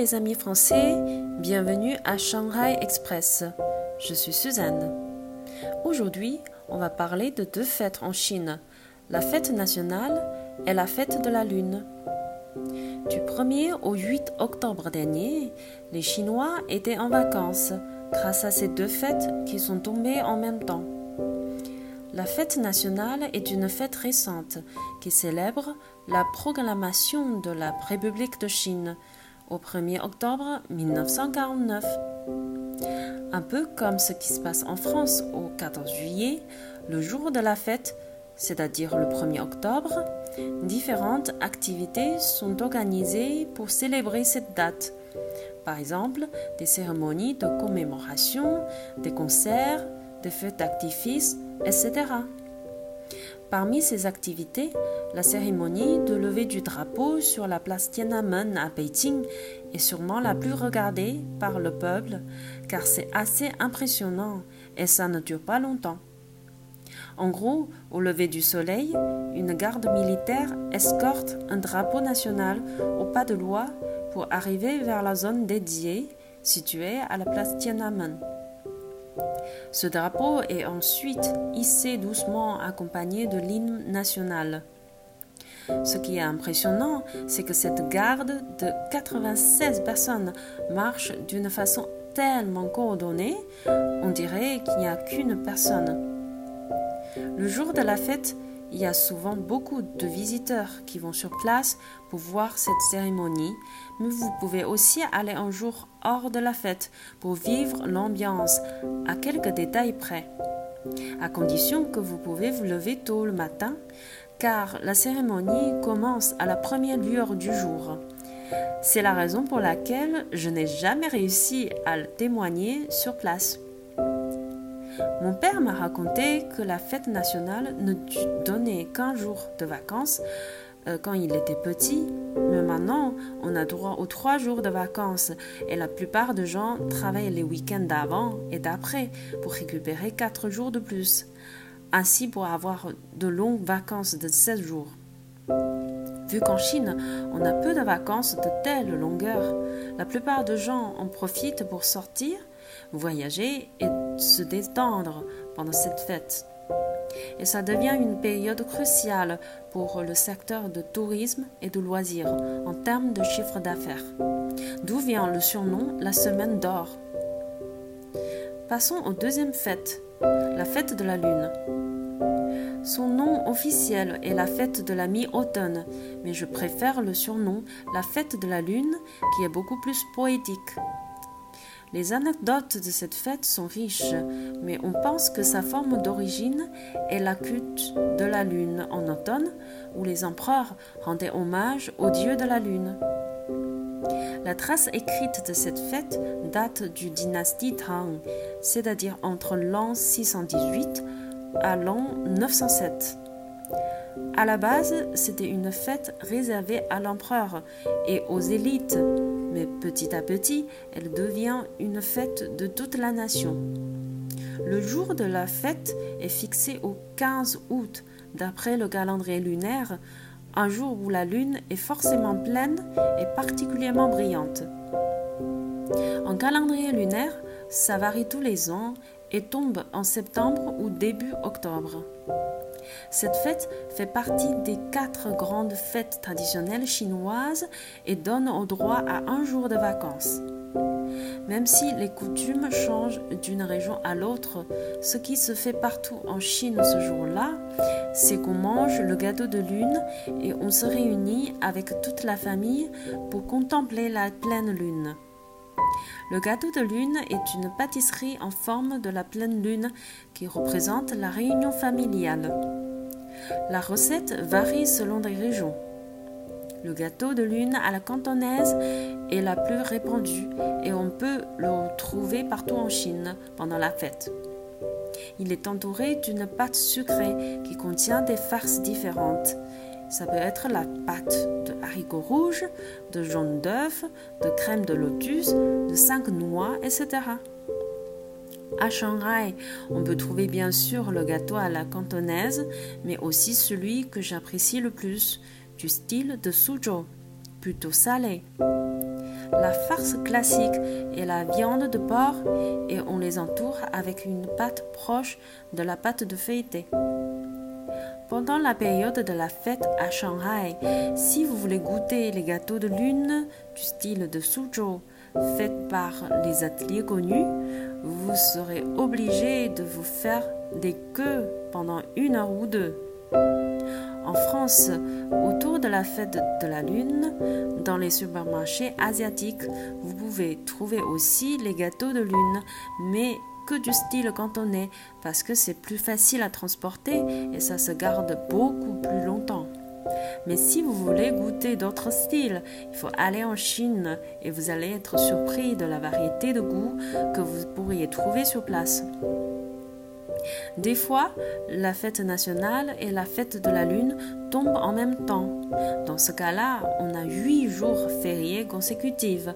les amis français, bienvenue à Shanghai Express. Je suis Suzanne. Aujourd'hui, on va parler de deux fêtes en Chine, la fête nationale et la fête de la Lune. Du 1er au 8 octobre dernier, les Chinois étaient en vacances grâce à ces deux fêtes qui sont tombées en même temps. La fête nationale est une fête récente qui célèbre la proclamation de la République de Chine au 1er octobre 1949. Un peu comme ce qui se passe en France au 14 juillet, le jour de la fête, c'est-à-dire le 1er octobre, différentes activités sont organisées pour célébrer cette date. Par exemple, des cérémonies de commémoration, des concerts, des fêtes d'activistes, etc. Parmi ces activités, la cérémonie de levée du drapeau sur la place Tiananmen à Beijing est sûrement la plus regardée par le peuple car c'est assez impressionnant et ça ne dure pas longtemps. En gros, au lever du soleil, une garde militaire escorte un drapeau national au pas de loi pour arriver vers la zone dédiée située à la place Tiananmen. Ce drapeau est ensuite hissé doucement accompagné de l'hymne national. Ce qui est impressionnant, c'est que cette garde de 96 personnes marche d'une façon tellement coordonnée, on dirait qu'il n'y a qu'une personne. Le jour de la fête, il y a souvent beaucoup de visiteurs qui vont sur place pour voir cette cérémonie, mais vous pouvez aussi aller un jour hors de la fête pour vivre l'ambiance à quelques détails près. À condition que vous pouvez vous lever tôt le matin, car la cérémonie commence à la première lueur du jour. C'est la raison pour laquelle je n'ai jamais réussi à témoigner sur place. Mon père m'a raconté que la fête nationale ne donnait qu'un jour de vacances euh, quand il était petit, mais maintenant on a droit aux trois jours de vacances. Et la plupart des gens travaillent les week-ends d'avant et d'après pour récupérer quatre jours de plus, ainsi pour avoir de longues vacances de 16 jours. Vu qu'en Chine, on a peu de vacances de telle longueur, la plupart des gens en profitent pour sortir, voyager et se détendre pendant cette fête. Et ça devient une période cruciale pour le secteur de tourisme et de loisirs en termes de chiffre d'affaires. D'où vient le surnom la semaine d'or. Passons aux deuxième fête, la fête de la lune. Son nom officiel est la fête de la mi-automne, mais je préfère le surnom la fête de la lune qui est beaucoup plus poétique. Les anecdotes de cette fête sont riches, mais on pense que sa forme d'origine est la culte de la lune en automne, où les empereurs rendaient hommage au dieu de la lune. La trace écrite de cette fête date du dynastie Tang, c'est-à-dire entre l'an 618 à l'an 907. À la base, c'était une fête réservée à l'empereur et aux élites, mais petit à petit, elle devient une fête de toute la nation. Le jour de la fête est fixé au 15 août, d'après le calendrier lunaire, un jour où la lune est forcément pleine et particulièrement brillante. En calendrier lunaire, ça varie tous les ans et tombe en septembre ou début octobre. Cette fête fait partie des quatre grandes fêtes traditionnelles chinoises et donne au droit à un jour de vacances. Même si les coutumes changent d'une région à l'autre, ce qui se fait partout en Chine ce jour-là, c'est qu'on mange le gâteau de lune et on se réunit avec toute la famille pour contempler la pleine lune. Le gâteau de lune est une pâtisserie en forme de la pleine lune qui représente la réunion familiale. La recette varie selon les régions. Le gâteau de lune à la cantonaise est la plus répandue et on peut le trouver partout en Chine pendant la fête. Il est entouré d'une pâte sucrée qui contient des farces différentes. Ça peut être la pâte de haricots rouges, de jaune d'œuf, de crème de lotus, de cinq noix, etc. À Shanghai, on peut trouver bien sûr le gâteau à la cantonaise, mais aussi celui que j'apprécie le plus, du style de Suzhou, plutôt salé. la farce classique et la viande de porc et on les entoure avec une pâte proche de la pâte de feuilleté. Pendant la période de la fête à Shanghai, si vous voulez goûter les gâteaux de lune du style de Suzhou, faits par les ateliers connus, vous serez obligé de vous faire des queues pendant une heure ou deux. En France, autour de la fête de la Lune, dans les supermarchés asiatiques, vous pouvez trouver aussi les gâteaux de lune, mais que du style cantonais parce que c'est plus facile à transporter et ça se garde beaucoup plus longtemps. Mais si vous voulez goûter d'autres styles, il faut aller en Chine et vous allez être surpris de la variété de goûts que vous pourriez trouver sur place. Des fois, la fête nationale et la fête de la Lune tombent en même temps. Dans ce cas-là, on a huit jours fériés consécutifs,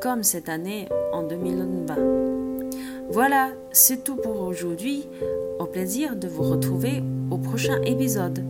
comme cette année en 2020. Voilà, c'est tout pour aujourd'hui. Au plaisir de vous retrouver au prochain épisode.